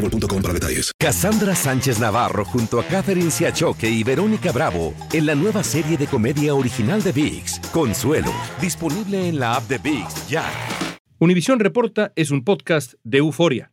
boostmobile.com para detalles. Cassandra Sánchez Navarro junto a Catherine Siachoque y Verónica Bravo en la nueva serie de comedia original de VIX, Consuelo, disponible en la app de VIX ya. Univisión Reporta es un podcast de euforia.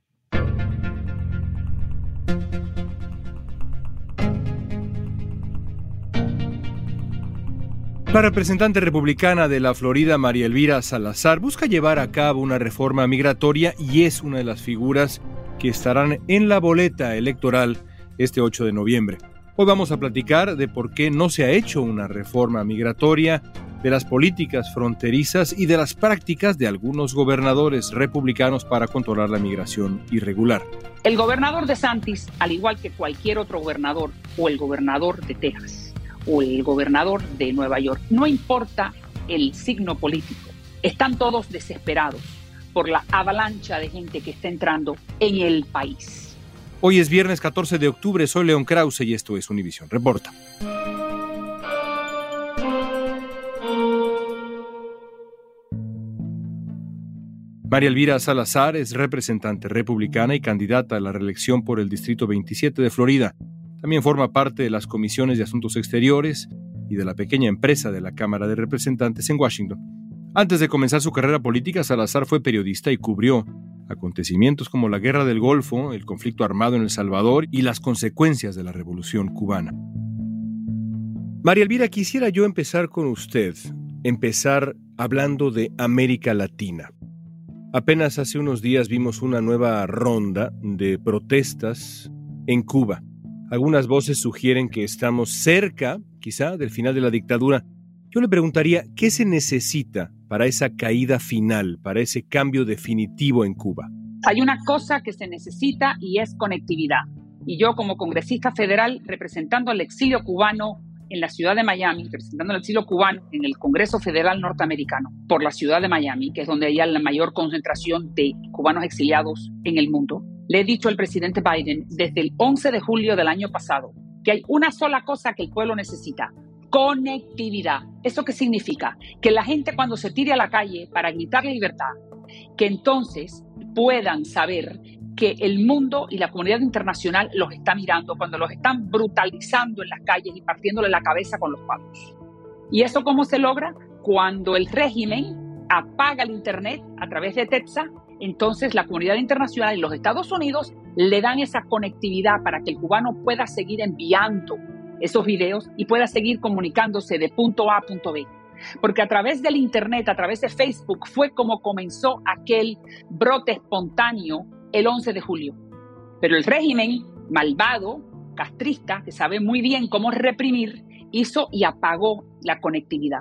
La representante republicana de la Florida, María Elvira Salazar, busca llevar a cabo una reforma migratoria y es una de las figuras que estarán en la boleta electoral este 8 de noviembre. Hoy vamos a platicar de por qué no se ha hecho una reforma migratoria, de las políticas fronterizas y de las prácticas de algunos gobernadores republicanos para controlar la migración irregular. El gobernador de Santis, al igual que cualquier otro gobernador, o el gobernador de Texas, o el gobernador de Nueva York, no importa el signo político, están todos desesperados por la avalancha de gente que está entrando en el país. Hoy es viernes 14 de octubre, soy León Krause y esto es Univisión Reporta. María Elvira Salazar es representante republicana y candidata a la reelección por el Distrito 27 de Florida. También forma parte de las comisiones de Asuntos Exteriores y de la pequeña empresa de la Cámara de Representantes en Washington. Antes de comenzar su carrera política, Salazar fue periodista y cubrió acontecimientos como la Guerra del Golfo, el conflicto armado en El Salvador y las consecuencias de la Revolución cubana. María Elvira, quisiera yo empezar con usted, empezar hablando de América Latina. Apenas hace unos días vimos una nueva ronda de protestas en Cuba. Algunas voces sugieren que estamos cerca, quizá, del final de la dictadura. Yo le preguntaría, ¿qué se necesita para esa caída final, para ese cambio definitivo en Cuba? Hay una cosa que se necesita y es conectividad. Y yo como congresista federal representando al exilio cubano en la ciudad de Miami, representando al exilio cubano en el Congreso Federal Norteamericano, por la ciudad de Miami, que es donde hay la mayor concentración de cubanos exiliados en el mundo, le he dicho al presidente Biden desde el 11 de julio del año pasado que hay una sola cosa que el pueblo necesita, conectividad. ¿Eso qué significa? Que la gente cuando se tire a la calle para gritar libertad, que entonces puedan saber que el mundo y la comunidad internacional los está mirando cuando los están brutalizando en las calles y partiéndole la cabeza con los palos. ¿Y eso cómo se logra? Cuando el régimen apaga el Internet a través de TETSA, entonces la comunidad internacional y los Estados Unidos le dan esa conectividad para que el cubano pueda seguir enviando esos videos y pueda seguir comunicándose de punto A a punto B. Porque a través del Internet, a través de Facebook, fue como comenzó aquel brote espontáneo el 11 de julio. Pero el régimen malvado, castrista, que sabe muy bien cómo reprimir, hizo y apagó la conectividad.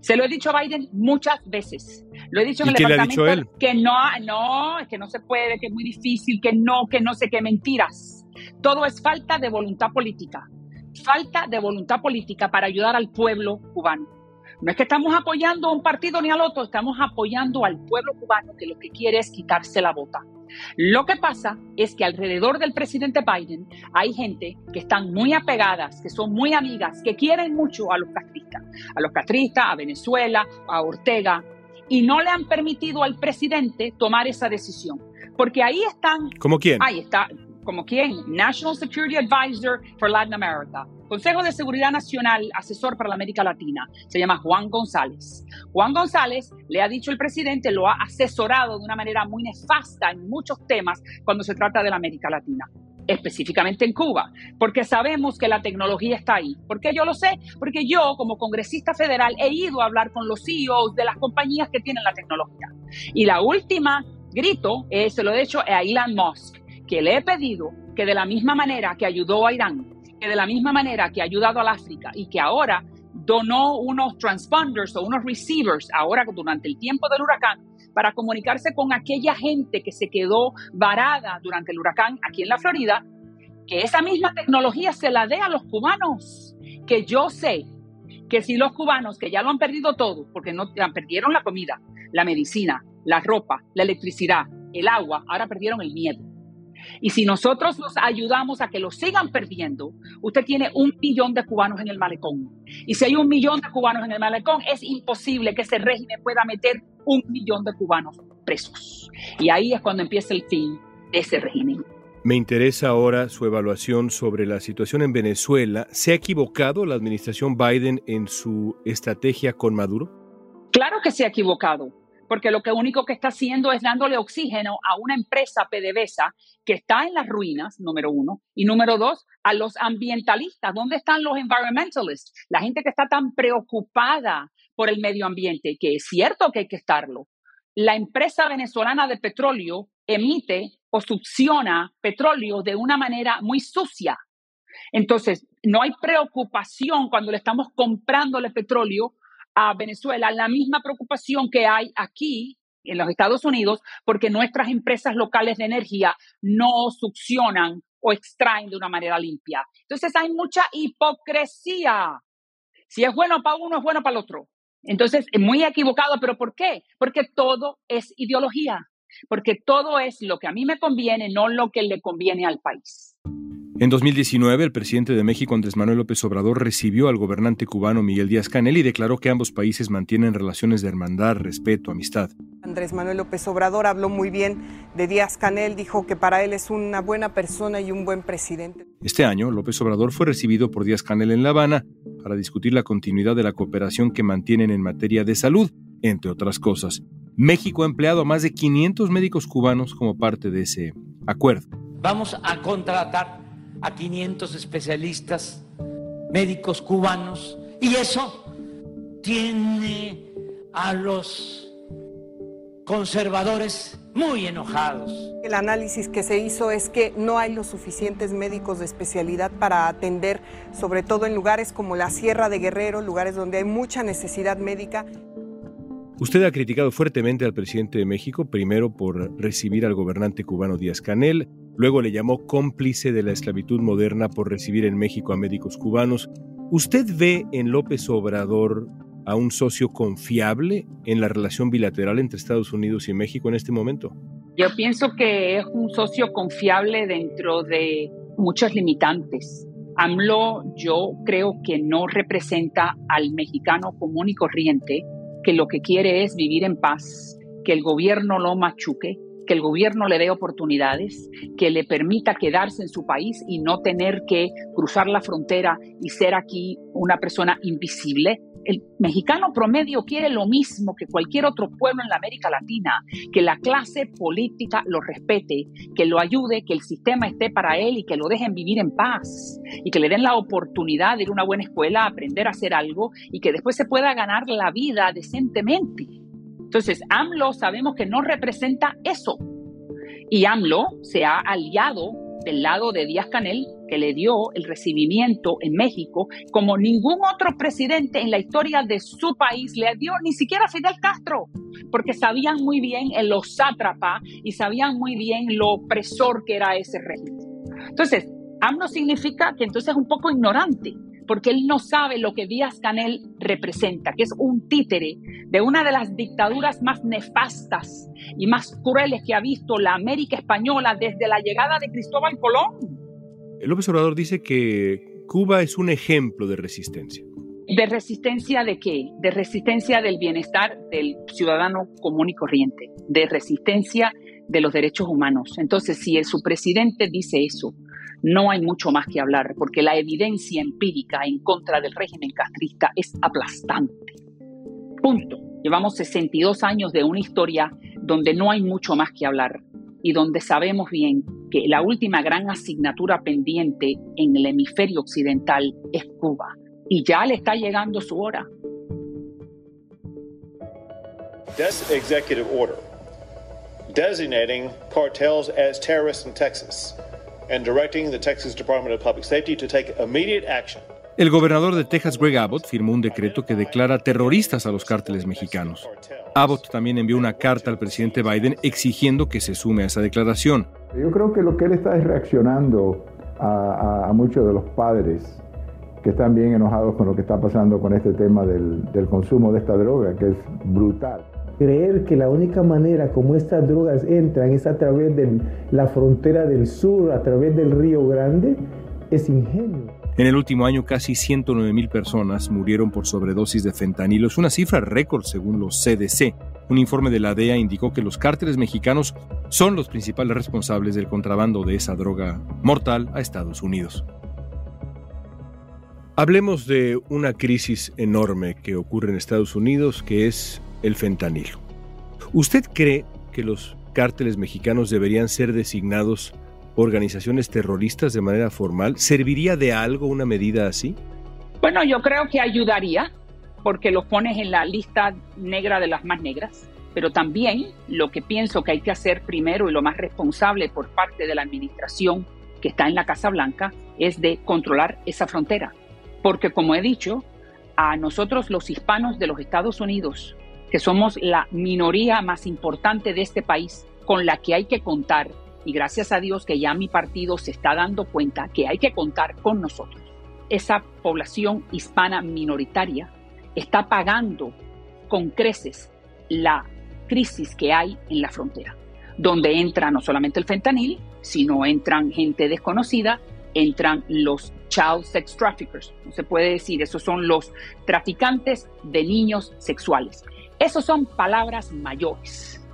Se lo he dicho a Biden muchas veces. Lo he dicho en el departamento le ha dicho él? que no, no, que no se puede, que es muy difícil, que no, que no sé qué mentiras. Todo es falta de voluntad política falta de voluntad política para ayudar al pueblo cubano. No es que estamos apoyando a un partido ni al otro, estamos apoyando al pueblo cubano que lo que quiere es quitarse la bota. Lo que pasa es que alrededor del presidente Biden hay gente que están muy apegadas, que son muy amigas, que quieren mucho a los castristas, a los castristas, a Venezuela, a Ortega, y no le han permitido al presidente tomar esa decisión. Porque ahí están. ¿Cómo quién? Ahí está como quién? National Security Advisor for Latin America. Consejo de Seguridad Nacional, asesor para la América Latina. Se llama Juan González. Juan González le ha dicho el presidente, lo ha asesorado de una manera muy nefasta en muchos temas cuando se trata de la América Latina específicamente en Cuba, porque sabemos que la tecnología está ahí. ¿Por qué yo lo sé? Porque yo, como congresista federal, he ido a hablar con los CEOs de las compañías que tienen la tecnología. Y la última grito, eh, se lo he hecho a Elon Musk que le he pedido que de la misma manera que ayudó a Irán, que de la misma manera que ha ayudado al África y que ahora donó unos transponders o unos receivers, ahora durante el tiempo del huracán, para comunicarse con aquella gente que se quedó varada durante el huracán aquí en la Florida, que esa misma tecnología se la dé a los cubanos, que yo sé que si los cubanos, que ya lo han perdido todo, porque no perdieron la comida, la medicina, la ropa, la electricidad, el agua, ahora perdieron el miedo. Y si nosotros los ayudamos a que lo sigan perdiendo, usted tiene un millón de cubanos en el malecón. Y si hay un millón de cubanos en el malecón, es imposible que ese régimen pueda meter un millón de cubanos presos. Y ahí es cuando empieza el fin de ese régimen. Me interesa ahora su evaluación sobre la situación en Venezuela. ¿Se ha equivocado la administración Biden en su estrategia con Maduro? Claro que se ha equivocado porque lo que único que está haciendo es dándole oxígeno a una empresa PDVSA que está en las ruinas, número uno, y número dos, a los ambientalistas. ¿Dónde están los environmentalists? La gente que está tan preocupada por el medio ambiente, que es cierto que hay que estarlo. La empresa venezolana de petróleo emite o succiona petróleo de una manera muy sucia. Entonces, no hay preocupación cuando le estamos comprándole petróleo a Venezuela la misma preocupación que hay aquí en los Estados Unidos porque nuestras empresas locales de energía no succionan o extraen de una manera limpia. Entonces hay mucha hipocresía. Si es bueno para uno, es bueno para el otro. Entonces, es muy equivocado, pero ¿por qué? Porque todo es ideología, porque todo es lo que a mí me conviene, no lo que le conviene al país. En 2019, el presidente de México, Andrés Manuel López Obrador, recibió al gobernante cubano Miguel Díaz Canel y declaró que ambos países mantienen relaciones de hermandad, respeto, amistad. Andrés Manuel López Obrador habló muy bien de Díaz Canel, dijo que para él es una buena persona y un buen presidente. Este año, López Obrador fue recibido por Díaz Canel en La Habana para discutir la continuidad de la cooperación que mantienen en materia de salud, entre otras cosas. México ha empleado a más de 500 médicos cubanos como parte de ese acuerdo. Vamos a contratar a 500 especialistas médicos cubanos y eso tiene a los conservadores muy enojados. El análisis que se hizo es que no hay los suficientes médicos de especialidad para atender, sobre todo en lugares como la Sierra de Guerrero, lugares donde hay mucha necesidad médica. Usted ha criticado fuertemente al presidente de México, primero por recibir al gobernante cubano Díaz Canel, luego le llamó cómplice de la esclavitud moderna por recibir en México a médicos cubanos. ¿Usted ve en López Obrador a un socio confiable en la relación bilateral entre Estados Unidos y México en este momento? Yo pienso que es un socio confiable dentro de muchos limitantes. AMLO yo creo que no representa al mexicano común y corriente que lo que quiere es vivir en paz, que el gobierno lo machuque, que el gobierno le dé oportunidades, que le permita quedarse en su país y no tener que cruzar la frontera y ser aquí una persona invisible. El mexicano promedio quiere lo mismo que cualquier otro pueblo en la América Latina, que la clase política lo respete, que lo ayude, que el sistema esté para él y que lo dejen vivir en paz y que le den la oportunidad de ir a una buena escuela, aprender a hacer algo y que después se pueda ganar la vida decentemente. Entonces, AMLO sabemos que no representa eso. Y AMLO se ha aliado del lado de Díaz Canel, que le dio el recibimiento en México, como ningún otro presidente en la historia de su país le dio, ni siquiera Fidel Castro, porque sabían muy bien en lo sátrapa y sabían muy bien lo opresor que era ese régimen. Entonces, AMLO significa que entonces es un poco ignorante porque él no sabe lo que Díaz Canel representa, que es un títere de una de las dictaduras más nefastas y más crueles que ha visto la América española desde la llegada de Cristóbal Colón. López Obrador dice que Cuba es un ejemplo de resistencia. ¿De resistencia de qué? De resistencia del bienestar del ciudadano común y corriente, de resistencia de los derechos humanos. Entonces, si su presidente dice eso, no hay mucho más que hablar, porque la evidencia empírica en contra del régimen castrista es aplastante. Punto. Llevamos 62 años de una historia donde no hay mucho más que hablar y donde sabemos bien que la última gran asignatura pendiente en el hemisferio occidental es Cuba. Y ya le está llegando su hora. Executive order designating cartels as terrorists in Texas and directing the Texas Department of Public Safety to take immediate action el gobernador de Texas, Greg Abbott, firmó un decreto que declara terroristas a los cárteles mexicanos. Abbott también envió una carta al presidente Biden exigiendo que se sume a esa declaración. Yo creo que lo que él está es reaccionando a, muchos de los padres que están bien enojados con lo que está pasando con este tema del, del consumo de esta droga, que es brutal. Creer que la única manera como estas drogas entran es a través de la frontera del sur, a través del Río Grande, es ingenuo. En el último año, casi 109 mil personas murieron por sobredosis de fentanilo. Es una cifra récord según los CDC. Un informe de la DEA indicó que los cárteles mexicanos son los principales responsables del contrabando de esa droga mortal a Estados Unidos. Hablemos de una crisis enorme que ocurre en Estados Unidos, que es el fentanilo. ¿Usted cree que los cárteles mexicanos deberían ser designados organizaciones terroristas de manera formal? ¿Serviría de algo una medida así? Bueno, yo creo que ayudaría porque los pones en la lista negra de las más negras, pero también lo que pienso que hay que hacer primero y lo más responsable por parte de la administración que está en la Casa Blanca es de controlar esa frontera. Porque como he dicho, a nosotros los hispanos de los Estados Unidos, que somos la minoría más importante de este país, con la que hay que contar y gracias a Dios que ya mi partido se está dando cuenta que hay que contar con nosotros. Esa población hispana minoritaria está pagando con creces la crisis que hay en la frontera, donde entra no solamente el fentanil, sino entran gente desconocida, entran los child sex traffickers, no se puede decir, esos son los traficantes de niños sexuales. Esos son palabras mayores.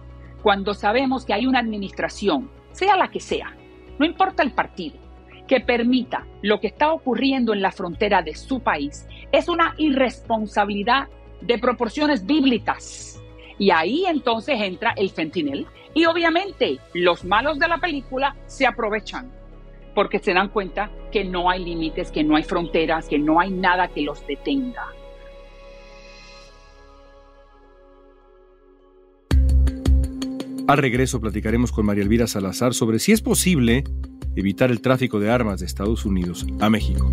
Cuando sabemos que hay una administración sea la que sea, no importa el partido, que permita lo que está ocurriendo en la frontera de su país, es una irresponsabilidad de proporciones bíblicas. Y ahí entonces entra el fentinel. Y obviamente los malos de la película se aprovechan porque se dan cuenta que no hay límites, que no hay fronteras, que no hay nada que los detenga. Al regreso platicaremos con María Elvira Salazar sobre si es posible evitar el tráfico de armas de Estados Unidos a México.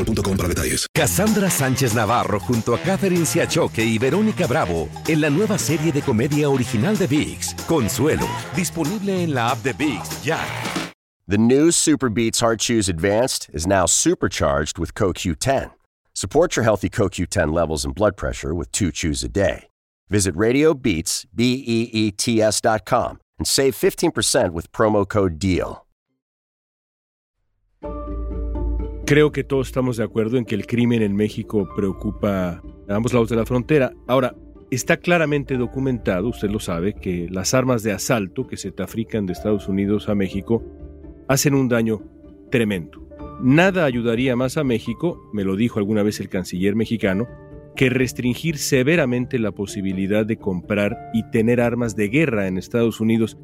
boostmobile para detalles. Cassandra Sánchez Navarro junto a Catherine Siachoque y Verónica Bravo en la nueva serie de comedia original de VIX, Consuelo, disponible en la app de VIX ya. The new Super Beats Heart Chews Advanced is now supercharged with CoQ10. Support your healthy CoQ10 levels and blood pressure with two chews a day. Visit RadioBeats, B-E-E-T-S dot com and save 15% with promo code DEAL. Creo que todos estamos de acuerdo en que el crimen en México preocupa a ambos lados de la frontera. Ahora, está claramente documentado, usted lo sabe, que las armas de asalto que se trafican de Estados Unidos a México hacen un daño tremendo. Nada ayudaría más a México, me lo dijo alguna vez el canciller mexicano, que restringir severamente la posibilidad de comprar y tener armas de guerra en Estados Unidos.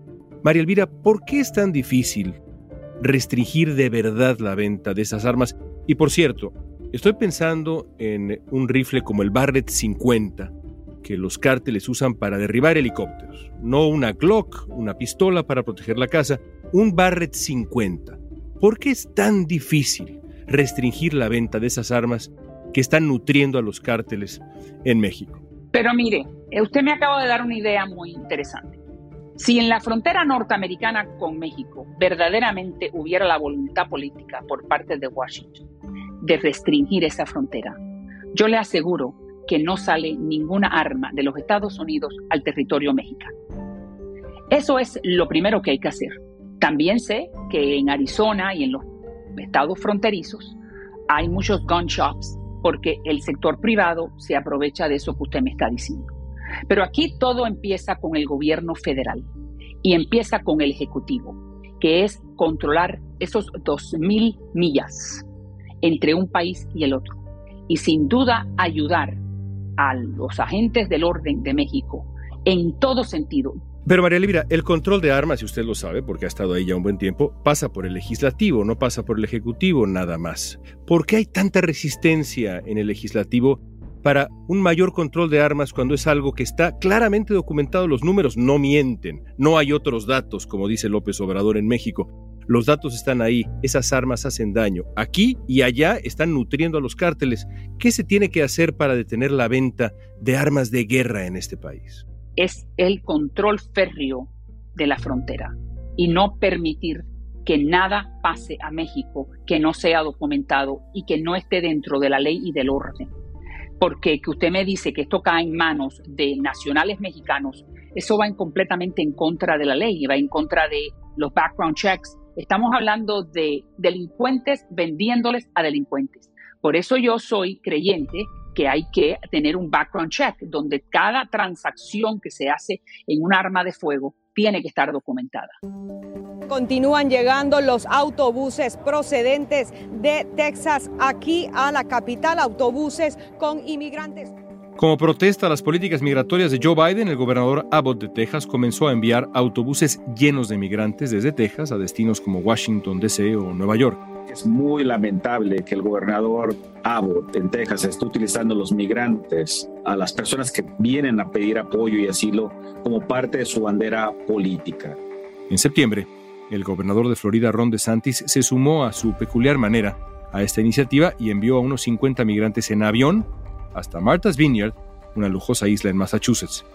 María Elvira, ¿por qué es tan difícil restringir de verdad la venta de esas armas. Y por cierto, estoy pensando en un rifle como el Barrett 50, que los cárteles usan para derribar helicópteros. No una Glock, una pistola para proteger la casa, un Barrett 50. ¿Por qué es tan difícil restringir la venta de esas armas que están nutriendo a los cárteles en México? Pero mire, usted me acaba de dar una idea muy interesante. Si en la frontera norteamericana con México verdaderamente hubiera la voluntad política por parte de Washington de restringir esa frontera, yo le aseguro que no sale ninguna arma de los Estados Unidos al territorio mexicano. Eso es lo primero que hay que hacer. También sé que en Arizona y en los estados fronterizos hay muchos gun shops porque el sector privado se aprovecha de eso que usted me está diciendo. Pero aquí todo empieza con el gobierno federal y empieza con el Ejecutivo, que es controlar esos 2.000 millas entre un país y el otro. Y sin duda ayudar a los agentes del orden de México en todo sentido. Pero María Elvira, el control de armas, y usted lo sabe porque ha estado ahí ya un buen tiempo, pasa por el legislativo, no pasa por el ejecutivo nada más. ¿Por qué hay tanta resistencia en el legislativo para un mayor control de armas cuando es algo que está claramente documentado? Los números no mienten, no hay otros datos, como dice López Obrador en México. Los datos están ahí, esas armas hacen daño. Aquí y allá están nutriendo a los cárteles. ¿Qué se tiene que hacer para detener la venta de armas de guerra en este país? es el control férreo de la frontera y no permitir que nada pase a México que no sea documentado y que no esté dentro de la ley y del orden. Porque que usted me dice que esto cae en manos de nacionales mexicanos, eso va en completamente en contra de la ley, va en contra de los background checks. Estamos hablando de delincuentes vendiéndoles a delincuentes. Por eso yo soy creyente que hay que tener un background check, donde cada transacción que se hace en un arma de fuego tiene que estar documentada. Continúan llegando los autobuses procedentes de Texas aquí a la capital, autobuses con inmigrantes. Como protesta a las políticas migratorias de Joe Biden, el gobernador Abbott de Texas comenzó a enviar autobuses llenos de migrantes desde Texas a destinos como Washington, D.C. o Nueva York. Es muy lamentable que el gobernador Abbott en Texas esté utilizando los migrantes, a las personas que vienen a pedir apoyo y asilo, como parte de su bandera política. En septiembre, el gobernador de Florida, Ron DeSantis, se sumó a su peculiar manera a esta iniciativa y envió a unos 50 migrantes en avión hasta Martha's Vineyard, una lujosa isla en Massachusetts.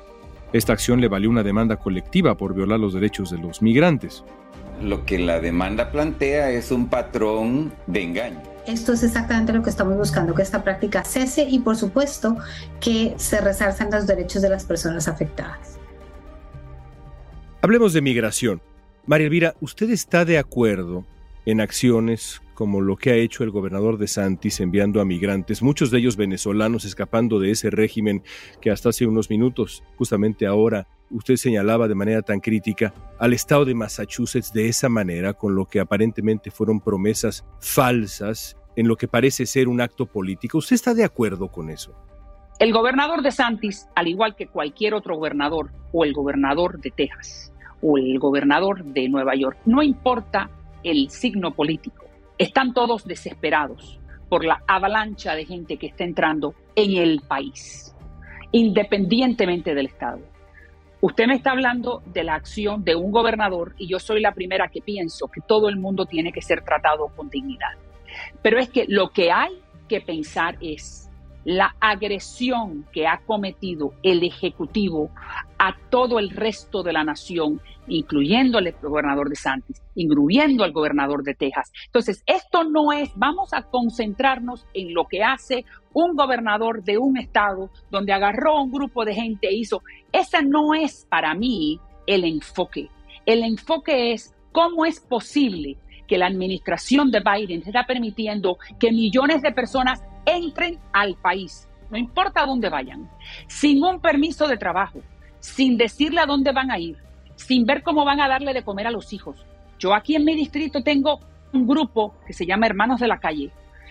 Esta acción le valió una demanda colectiva por violar los derechos de los migrantes lo que la demanda plantea es un patrón de engaño. Esto es exactamente lo que estamos buscando, que esta práctica cese y por supuesto que se resarzan los derechos de las personas afectadas. Hablemos de migración. María Elvira, ¿usted está de acuerdo en acciones como lo que ha hecho el gobernador de Santis enviando a migrantes, muchos de ellos venezolanos escapando de ese régimen que hasta hace unos minutos, justamente ahora, usted señalaba de manera tan crítica al estado de Massachusetts de esa manera, con lo que aparentemente fueron promesas falsas en lo que parece ser un acto político. ¿Usted está de acuerdo con eso? El gobernador de Santis, al igual que cualquier otro gobernador, o el gobernador de Texas, o el gobernador de Nueva York, no importa el signo político, están todos desesperados por la avalancha de gente que está entrando en el país, independientemente del Estado. Usted me está hablando de la acción de un gobernador y yo soy la primera que pienso que todo el mundo tiene que ser tratado con dignidad. Pero es que lo que hay que pensar es la agresión que ha cometido el Ejecutivo a todo el resto de la nación, incluyendo al gobernador de Santis, incluyendo al gobernador de Texas. Entonces, esto no es, vamos a concentrarnos en lo que hace un gobernador de un estado donde agarró a un grupo de gente e hizo, ese no es para mí el enfoque. El enfoque es cómo es posible que la administración de Biden está permitiendo que millones de personas entren al país, no importa a dónde vayan, sin un permiso de trabajo, sin decirle a dónde van a ir, sin ver cómo van a darle de comer a los hijos. Yo aquí en mi distrito tengo un grupo que se llama Hermanos de la Calle,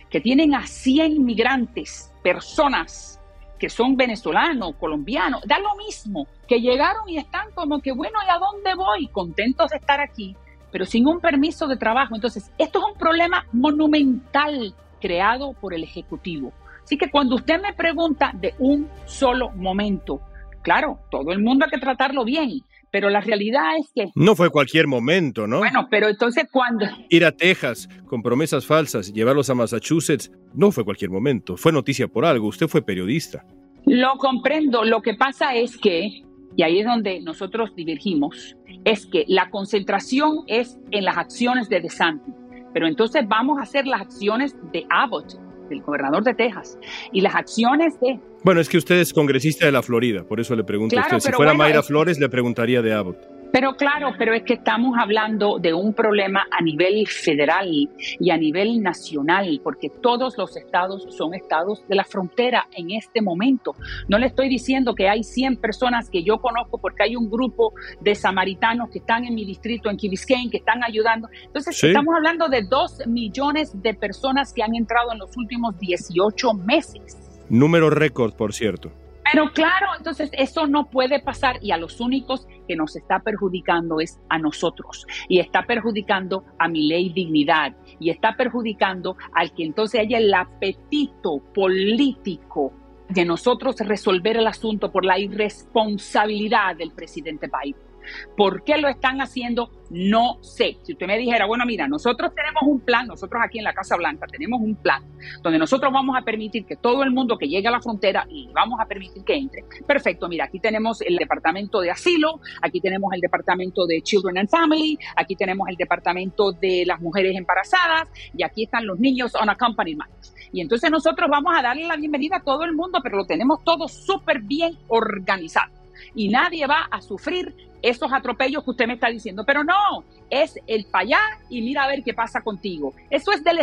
que tienen a 100 migrantes, personas que son venezolanos, colombianos, da lo mismo, que llegaron y están como que, bueno, ¿y a dónde voy? Contentos de estar aquí, pero sin un permiso de trabajo. Entonces, esto es un problema monumental creado por el Ejecutivo. Así que cuando usted me pregunta de un solo momento, claro, todo el mundo hay que tratarlo bien, pero la realidad es que... No fue cualquier momento, ¿no? Bueno, pero entonces cuando... Ir a Texas con promesas falsas, llevarlos a Massachusetts, no fue cualquier momento, fue noticia por algo, usted fue periodista. Lo comprendo, lo que pasa es que, y ahí es donde nosotros divergimos, es que la concentración es en las acciones de DeSantis. Pero entonces vamos a hacer las acciones de Abbott, del gobernador de Texas, y las acciones de... Bueno, es que usted es congresista de la Florida, por eso le pregunto a usted. Si fuera Mayra Flores, le preguntaría de Abbott. Pero claro, pero es que estamos hablando de un problema a nivel federal y a nivel nacional, porque todos los estados son estados de la frontera en este momento. No le estoy diciendo que hay 100 personas que yo conozco porque hay un grupo de samaritanos que están en mi distrito, en Key que están ayudando. Entonces, estamos hablando de 2 millones de personas que han entrado en los últimos 18 meses. Número récord, por cierto. Pero claro, entonces eso no puede pasar y a los únicos que nos está perjudicando es a nosotros y está perjudicando a mi ley dignidad y está perjudicando al que entonces haya el apetito político de nosotros resolver el asunto por la irresponsabilidad del presidente Biden. ¿Por qué lo están haciendo? No sé. Si usted me dijera, bueno, mira, nosotros tenemos un plan, nosotros aquí en la Casa Blanca tenemos un plan donde nosotros vamos a permitir que todo el mundo que llegue a la frontera y vamos a permitir que entre. Perfecto, mira, aquí tenemos el departamento de asilo, aquí tenemos el departamento de Children and Family, aquí tenemos el departamento de las mujeres embarazadas y aquí están los niños on accompanied minors. Y entonces nosotros vamos a darle la bienvenida a todo el mundo, pero lo tenemos todo súper bien organizado y nadie va a sufrir esos atropellos que usted me está diciendo. Pero no, es el para allá y mira a ver qué pasa contigo. Eso es del.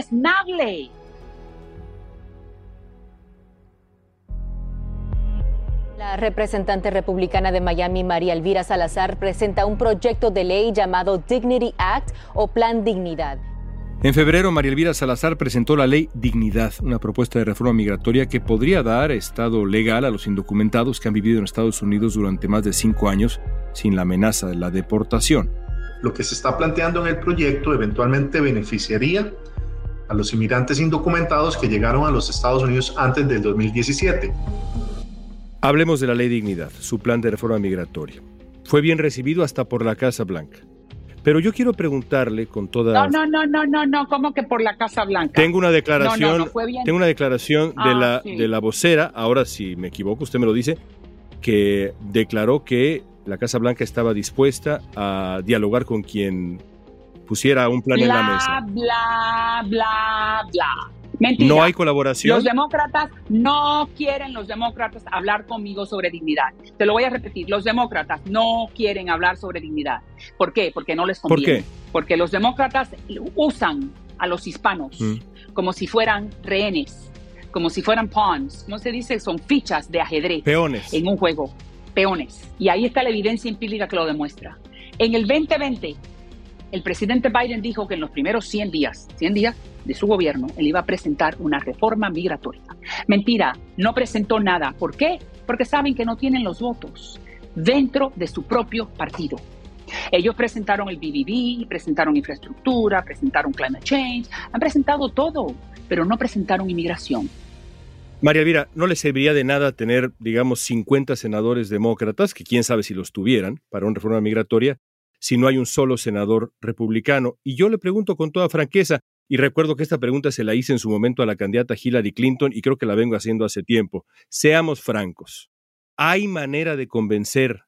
La representante republicana de Miami, María Elvira Salazar, presenta un proyecto de ley llamado Dignity Act o Plan Dignidad. En febrero, María Elvira Salazar presentó la ley Dignidad, una propuesta de reforma migratoria que podría dar estado legal a los indocumentados que han vivido en Estados Unidos durante más de cinco años sin la amenaza de la deportación. Lo que se está planteando en el proyecto eventualmente beneficiaría a los inmigrantes indocumentados que llegaron a los Estados Unidos antes del 2017. Hablemos de la ley Dignidad, su plan de reforma migratoria. Fue bien recibido hasta por la Casa Blanca. Pero yo quiero preguntarle con toda. No, no, no, no, no, no, ¿cómo que por la Casa Blanca? Tengo una declaración. Tengo una declaración de, ah, la, de la vocera, ahora si me equivoco, usted me lo dice, que declaró que la Casa Blanca estaba dispuesta a dialogar con quien pusiera un plan en la mesa. Bla, bla, bla. Mentira. No hay colaboración. Los demócratas no quieren los demócratas hablar conmigo sobre dignidad. Te lo voy a repetir. Los demócratas no quieren hablar sobre dignidad. ¿Por qué? Porque no les conviene. ¿Por qué? Porque los demócratas usan a los hispanos mm. como si fueran rehenes, como si fueran pawns. ¿Cómo se dice? Son fichas de ajedrez. Peones. En un juego. Peones. Y ahí está la evidencia empírica que lo demuestra. En el 2020, el presidente Biden dijo que en los primeros 100 días, 100 días de su gobierno, él iba a presentar una reforma migratoria. Mentira, no presentó nada. ¿Por qué? Porque saben que no tienen los votos dentro de su propio partido. Ellos presentaron el BBB, presentaron infraestructura, presentaron climate change, han presentado todo, pero no presentaron inmigración. María Elvira, ¿no le serviría de nada tener, digamos, 50 senadores demócratas, que quién sabe si los tuvieran, para una reforma migratoria, si no hay un solo senador republicano. Y yo le pregunto con toda franqueza, y recuerdo que esta pregunta se la hice en su momento a la candidata Hillary Clinton y creo que la vengo haciendo hace tiempo. Seamos francos, ¿hay manera de convencer,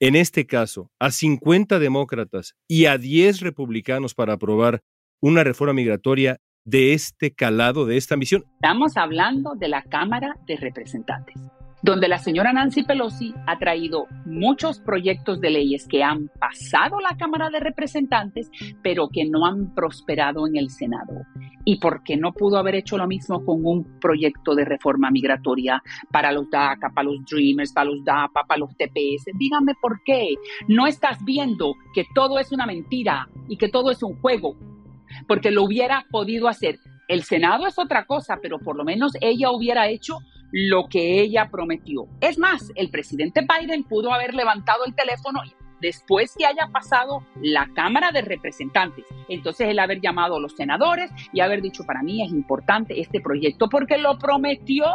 en este caso, a 50 demócratas y a 10 republicanos para aprobar una reforma migratoria de este calado, de esta misión? Estamos hablando de la Cámara de Representantes donde la señora Nancy Pelosi ha traído muchos proyectos de leyes que han pasado la Cámara de Representantes, pero que no han prosperado en el Senado. ¿Y por qué no pudo haber hecho lo mismo con un proyecto de reforma migratoria para los DACA, para los Dreamers, para los DAPA, para los TPS? Dígame por qué. No estás viendo que todo es una mentira y que todo es un juego, porque lo hubiera podido hacer. El Senado es otra cosa, pero por lo menos ella hubiera hecho lo que ella prometió. Es más, el presidente Biden pudo haber levantado el teléfono después que haya pasado la Cámara de Representantes. Entonces el haber llamado a los senadores y haber dicho, para mí es importante este proyecto porque lo prometió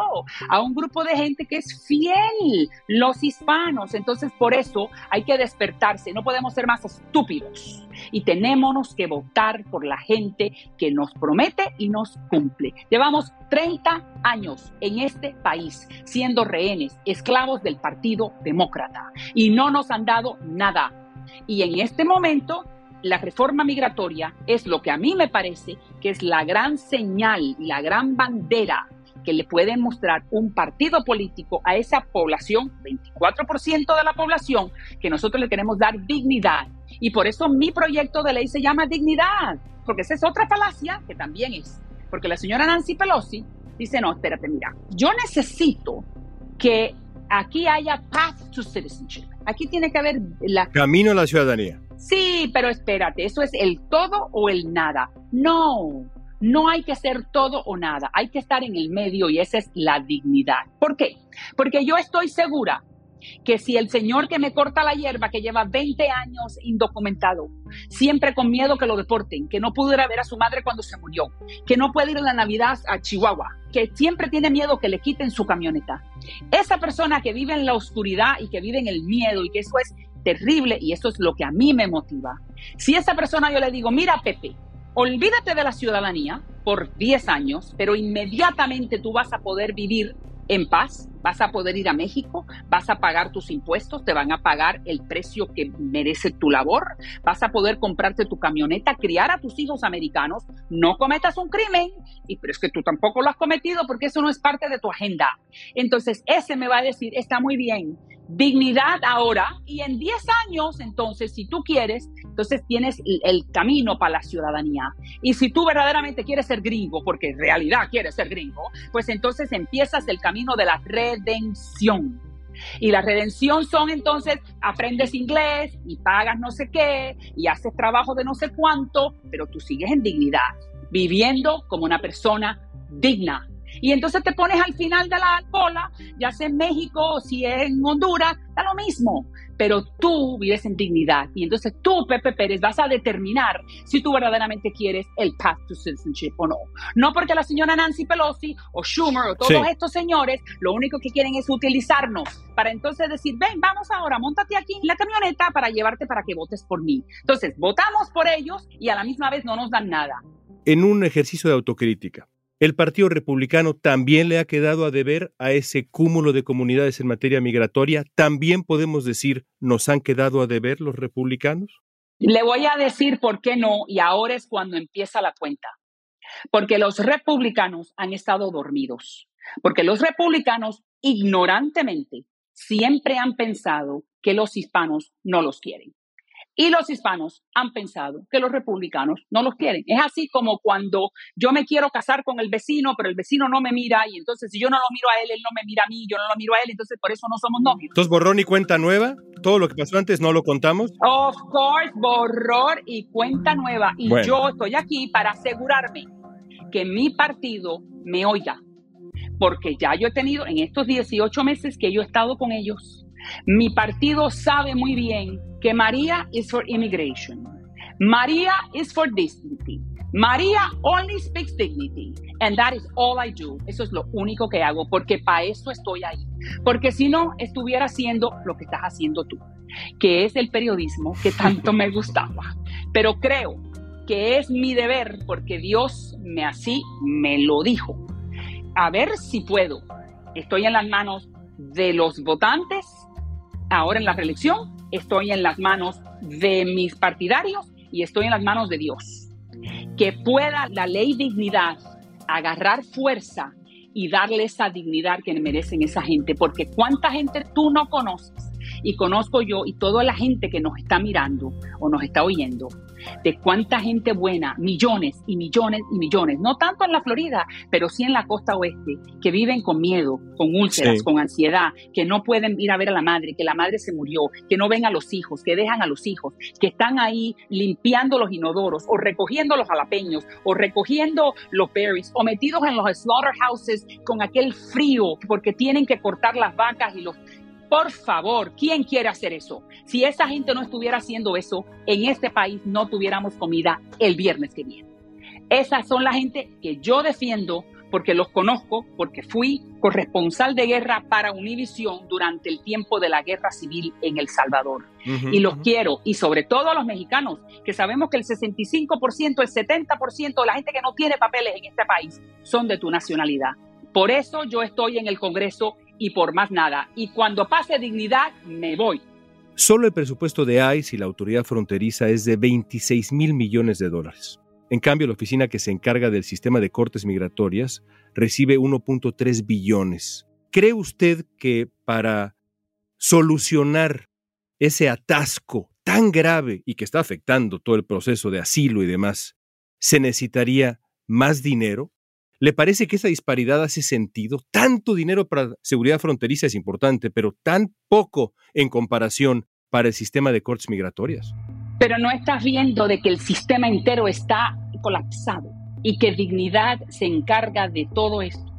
a un grupo de gente que es fiel, los hispanos. Entonces por eso hay que despertarse, no podemos ser más estúpidos y tenemos que votar por la gente que nos promete y nos cumple. Llevamos 30 años en este país siendo rehenes, esclavos del Partido Demócrata y no nos han dado nada. Y en este momento la reforma migratoria es lo que a mí me parece que es la gran señal, la gran bandera que le pueden mostrar un partido político a esa población, 24% de la población, que nosotros le queremos dar dignidad. Y por eso mi proyecto de ley se llama dignidad, porque esa es otra falacia que también es. Porque la señora Nancy Pelosi dice, no, espérate, mira, yo necesito que aquí haya path to citizenship. Aquí tiene que haber la... Camino a la ciudadanía. Sí, pero espérate, ¿eso es el todo o el nada? No, no hay que ser todo o nada, hay que estar en el medio y esa es la dignidad. ¿Por qué? Porque yo estoy segura que si el señor que me corta la hierba, que lleva 20 años indocumentado, siempre con miedo que lo deporten, que no pudiera ver a su madre cuando se murió, que no puede ir a la Navidad a Chihuahua, que siempre tiene miedo que le quiten su camioneta, esa persona que vive en la oscuridad y que vive en el miedo y que eso es terrible y eso es lo que a mí me motiva. Si esa persona yo le digo, mira Pepe, olvídate de la ciudadanía por 10 años, pero inmediatamente tú vas a poder vivir en paz, vas a poder ir a México, vas a pagar tus impuestos, te van a pagar el precio que merece tu labor, vas a poder comprarte tu camioneta, criar a tus hijos americanos, no cometas un crimen, y pero es que tú tampoco lo has cometido porque eso no es parte de tu agenda. Entonces, ese me va a decir, está muy bien, dignidad ahora y en 10 años, entonces, si tú quieres, entonces tienes el camino para la ciudadanía. Y si tú verdaderamente quieres ser gringo, porque en realidad quieres ser gringo, pues entonces empiezas el camino de la redención. Y la redención son entonces, aprendes inglés y pagas no sé qué y haces trabajo de no sé cuánto, pero tú sigues en dignidad, viviendo como una persona digna, y entonces te pones al final de la cola, ya sea en México o si es en Honduras, da lo mismo. Pero tú vives en dignidad. Y entonces tú, Pepe Pérez, vas a determinar si tú verdaderamente quieres el path to citizenship o no. No porque la señora Nancy Pelosi o Schumer o todos estos señores lo único que quieren es utilizarnos para entonces decir, ven, vamos ahora, montate aquí en la camioneta para llevarte para que votes por mí. Entonces, votamos por ellos y a la misma vez no nos dan nada. En un ejercicio de autocrítica, el Partido Republicano también le ha quedado a deber a ese cúmulo de comunidades en materia migratoria. ¿También podemos decir nos han quedado a deber los republicanos? Le voy a decir por qué no y ahora es cuando empieza la cuenta. Porque los republicanos han estado dormidos. Porque los republicanos ignorantemente siempre han pensado que los hispanos no los quieren. Y los hispanos han pensado que los republicanos no los quieren. Es así como cuando yo me quiero casar con el vecino, pero el vecino no me mira y entonces si yo no lo miro a él, él no me mira a mí, yo no lo miro a él, entonces por eso no somos novios. Entonces borrón y cuenta nueva, todo lo que pasó antes no lo contamos. Of course, borrón y cuenta nueva. Y yo estoy aquí para asegurarme que mi partido me oiga, porque ya yo he tenido en estos 18 meses que yo he estado con ellos, mi partido sabe muy bien que María is for immigration. María is for dignity. María only speaks dignity. And that is all I do. Eso es lo único que hago, porque para eso estoy ahí. Porque si no, estuviera haciendo lo que estás haciendo tú, que es el periodismo que tanto me gustaba. Pero creo que es mi deber, porque Dios me así me lo dijo. A ver si puedo. Estoy en las manos de los votantes ahora en la reelección, estoy en las manos de mis partidarios y estoy en las manos de Dios. Que pueda la ley dignidad agarrar fuerza y darle esa dignidad que merecen esa gente, porque cuánta gente tú no conoces y conozco yo y toda la gente que nos está mirando o nos está oyendo, de cuánta gente buena, millones y millones y millones, no tanto en la Florida, pero sí en la costa oeste, que viven con miedo, con úlceras, con ansiedad, que no pueden ir a ver a la madre, que la madre se murió, que no ven a los hijos, que dejan a los hijos, que están ahí limpiando los inodoros o recogiendo los jalapeños o recogiendo los berries o metidos en los slaughterhouses con aquel frío porque tienen que cortar las vacas y los por favor, ¿quién quiere hacer eso? Si esa gente no estuviera haciendo eso, en este país no tuviéramos comida el viernes que viene. Esas son la gente que yo defiendo porque los conozco, porque fui corresponsal de guerra para Univisión durante el tiempo de la guerra civil en El Salvador. y los quiero, y sobre todo a los mexicanos, que sabemos que el 65%, el 70% de la gente que no tiene papeles en este país son de tu nacionalidad. Por eso yo estoy en el Congreso y por más nada. Y cuando pase dignidad, me voy. Solo el presupuesto de ICE y la autoridad fronteriza es de 26 mil millones de dólares. En cambio, la oficina que se encarga del sistema de cortes migratorias recibe 1.3 billones. ¿Cree usted que para solucionar ese atasco tan grave y que está afectando todo el proceso de asilo y demás, se necesitaría más dinero? ¿Le parece que esa disparidad hace sentido? Tanto dinero para seguridad fronteriza es importante, pero tan poco en comparación para el sistema de cortes migratorias. Pero no estás viendo de que el sistema entero está colapsado y que dignidad se encarga de todo esto.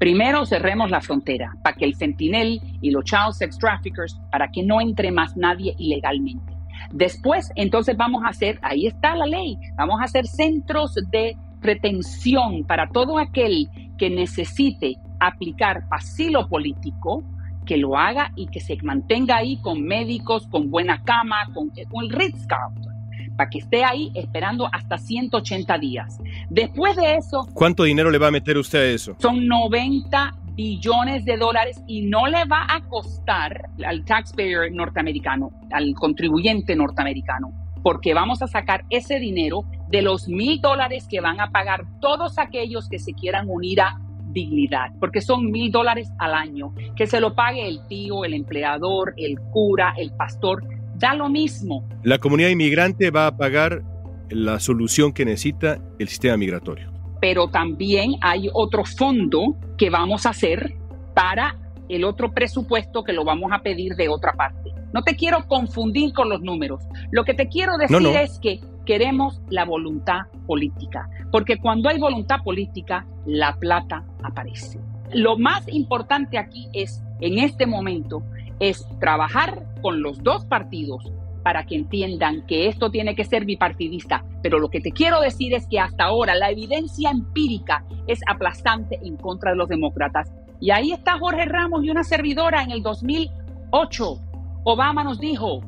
Primero cerremos la frontera para que el Sentinel y los child sex traffickers, para que no entre más nadie ilegalmente. Después, entonces vamos a hacer, ahí está la ley, vamos a hacer centros de retención para todo aquel que necesite aplicar asilo político, que lo haga y que se mantenga ahí con médicos, con buena cama, con, con el Ritz Carlton, para que esté ahí esperando hasta 180 días. Después de eso... ¿Cuánto dinero le va a meter usted a eso? Son 90 billones de dólares y no le va a costar al taxpayer norteamericano, al contribuyente norteamericano, porque vamos a sacar ese dinero de los mil dólares que van a pagar todos aquellos que se quieran unir a dignidad, porque son mil dólares al año, que se lo pague el tío, el empleador, el cura, el pastor, da lo mismo. La comunidad inmigrante va a pagar la solución que necesita el sistema migratorio. Pero también hay otro fondo que vamos a hacer para el otro presupuesto que lo vamos a pedir de otra parte. No te quiero confundir con los números. Lo que te quiero decir es que queremos la voluntad política, porque cuando hay voluntad política, la plata aparece. Lo más importante aquí es, en este momento, es trabajar con los dos partidos para que entiendan que esto tiene que ser bipartidista. Pero lo que te quiero decir es que hasta ahora la evidencia empírica es aplastante en contra de los demócratas. Y ahí está Jorge Ramos y una servidora en el 2008. Obama nos dijo,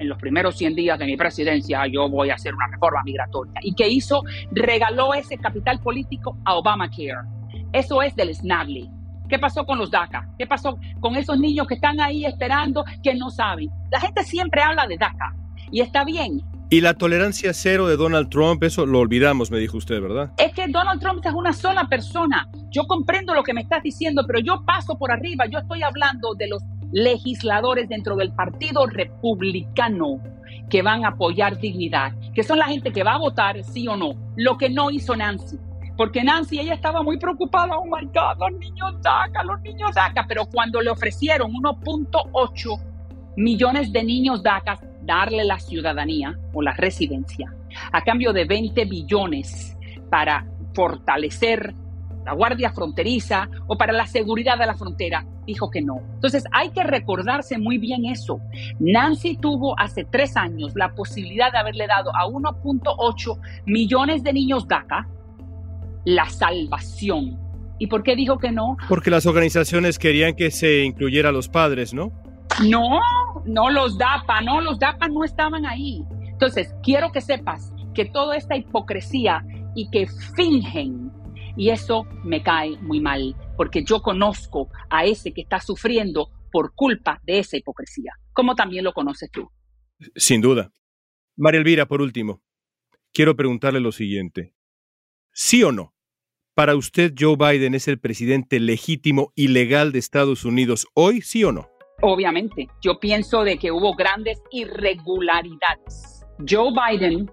en los primeros 100 días de mi presidencia yo voy a hacer una reforma migratoria. ¿Y qué hizo? Regaló ese capital político a Obamacare. Eso es del snable. ¿Qué pasó con los DACA? ¿Qué pasó con esos niños que están ahí esperando que no saben? La gente siempre habla de DACA y está bien. Y la tolerancia cero de Donald Trump, eso lo olvidamos, me dijo usted, ¿verdad? Es que Donald Trump es una sola persona. Yo comprendo lo que me estás diciendo, pero yo paso por arriba. Yo estoy hablando de los legisladores dentro del Partido Republicano que van a apoyar dignidad, que son la gente que va a votar sí o no, lo que no hizo Nancy. Porque Nancy, ella estaba muy preocupada, oh my God, los niños DACA, los niños DACA, pero cuando le ofrecieron 1.8 millones de niños DACA, darle la ciudadanía o la residencia, a cambio de 20 billones para fortalecer la Guardia Fronteriza o para la seguridad de la frontera, dijo que no. Entonces hay que recordarse muy bien eso. Nancy tuvo hace tres años la posibilidad de haberle dado a 1.8 millones de niños DACA la salvación. ¿Y por qué dijo que no? Porque las organizaciones querían que se incluyera a los padres, ¿no? No, no los DAPA, no, los DAPA no estaban ahí. Entonces, quiero que sepas que toda esta hipocresía y que fingen y eso me cae muy mal, porque yo conozco a ese que está sufriendo por culpa de esa hipocresía, como también lo conoces tú. Sin duda. María Elvira, por último, quiero preguntarle lo siguiente. ¿Sí o no? ¿Para usted Joe Biden es el presidente legítimo y legal de Estados Unidos hoy, sí o no? Obviamente, yo pienso de que hubo grandes irregularidades. Joe Biden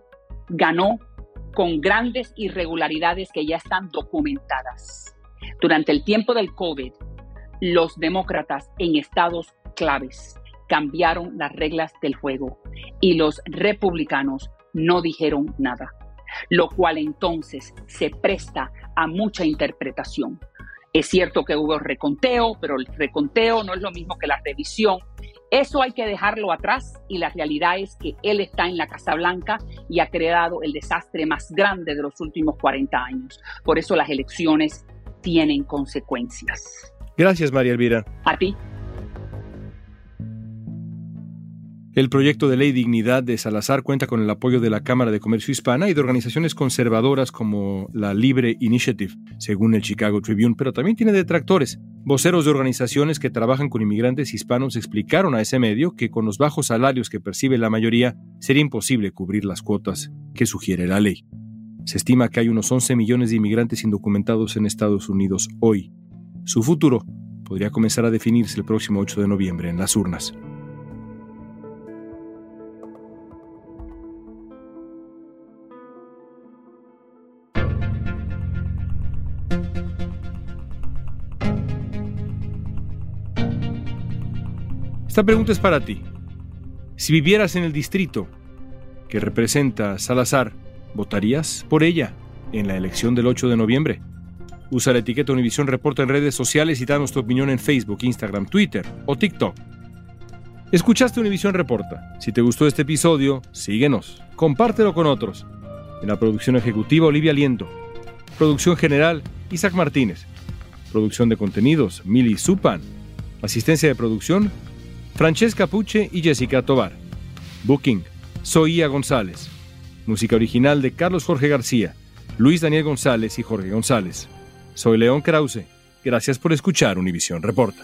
ganó con grandes irregularidades que ya están documentadas. Durante el tiempo del COVID, los demócratas en estados claves cambiaron las reglas del juego y los republicanos no dijeron nada, lo cual entonces se presta a mucha interpretación. Es cierto que hubo reconteo, pero el reconteo no es lo mismo que la revisión eso hay que dejarlo atrás y la realidad es que él está en la Casa Blanca y ha creado el desastre más grande de los últimos 40 años. Por eso las elecciones tienen consecuencias. Gracias, María Elvira. A ti. El proyecto de ley Dignidad de Salazar cuenta con el apoyo de la Cámara de Comercio Hispana y de organizaciones conservadoras como la Libre Initiative, según el Chicago Tribune, pero también tiene detractores. Voceros de organizaciones que trabajan con inmigrantes hispanos explicaron a ese medio que con los bajos salarios que percibe la mayoría sería imposible cubrir las cuotas que sugiere la ley. Se estima que hay unos 11 millones de inmigrantes indocumentados en Estados Unidos hoy. Su futuro podría comenzar a definirse el próximo 8 de noviembre en las urnas. Esta pregunta es para ti. Si vivieras en el distrito que representa Salazar, ¿votarías por ella en la elección del 8 de noviembre? Usa la etiqueta Univisión Reporta en redes sociales y danos tu opinión en Facebook, Instagram, Twitter o TikTok. Escuchaste Univisión Reporta. Si te gustó este episodio, síguenos, compártelo con otros. En la producción ejecutiva, Olivia Liendo. Producción general, Isaac Martínez. Producción de contenidos, Mili Supan. Asistencia de producción, Francesca Puche y Jessica Tobar. Booking, Soía González. Música original de Carlos Jorge García, Luis Daniel González y Jorge González. Soy León Krause. Gracias por escuchar Univisión Reporta.